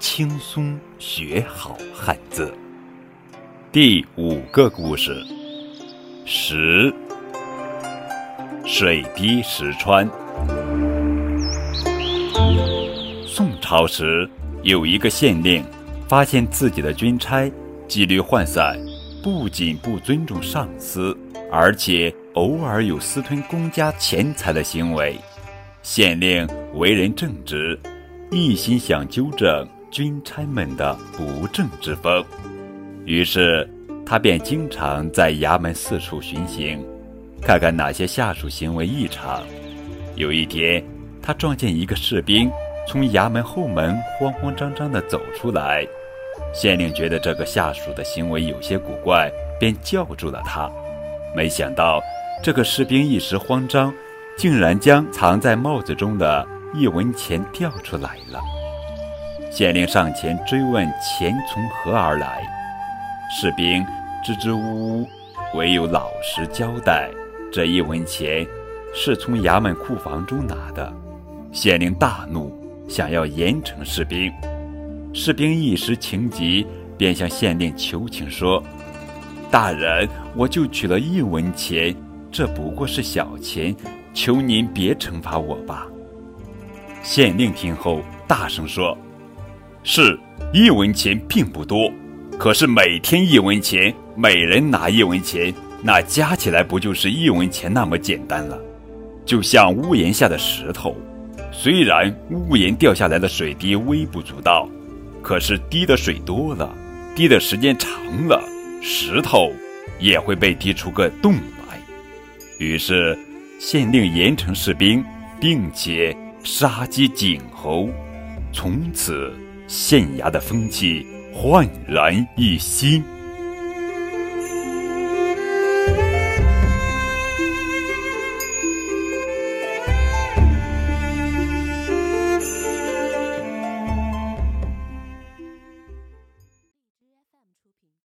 轻松学好汉字。第五个故事：石。水滴石穿。宋朝时，有一个县令发现自己的军差纪律涣散，不仅不尊重上司，而且偶尔有私吞公家钱财的行为。县令为人正直，一心想纠正。军差们的不正之风，于是他便经常在衙门四处巡行，看看哪些下属行为异常。有一天，他撞见一个士兵从衙门后门慌慌张张地走出来。县令觉得这个下属的行为有些古怪，便叫住了他。没想到，这个士兵一时慌张，竟然将藏在帽子中的一文钱掉出来了。县令上前追问钱从何而来，士兵支支吾吾，唯有老实交代：这一文钱是从衙门库房中拿的。县令大怒，想要严惩士兵。士兵一时情急，便向县令求情说：“大人，我就取了一文钱，这不过是小钱，求您别惩罚我吧。”县令听后大声说。是一文钱并不多，可是每天一文钱，每人拿一文钱，那加起来不就是一文钱那么简单了？就像屋檐下的石头，虽然屋檐掉下来的水滴微不足道，可是滴的水多了，滴的时间长了，石头也会被滴出个洞来。于是县令严惩士兵，并且杀鸡儆猴，从此。县衙的风气焕然一新。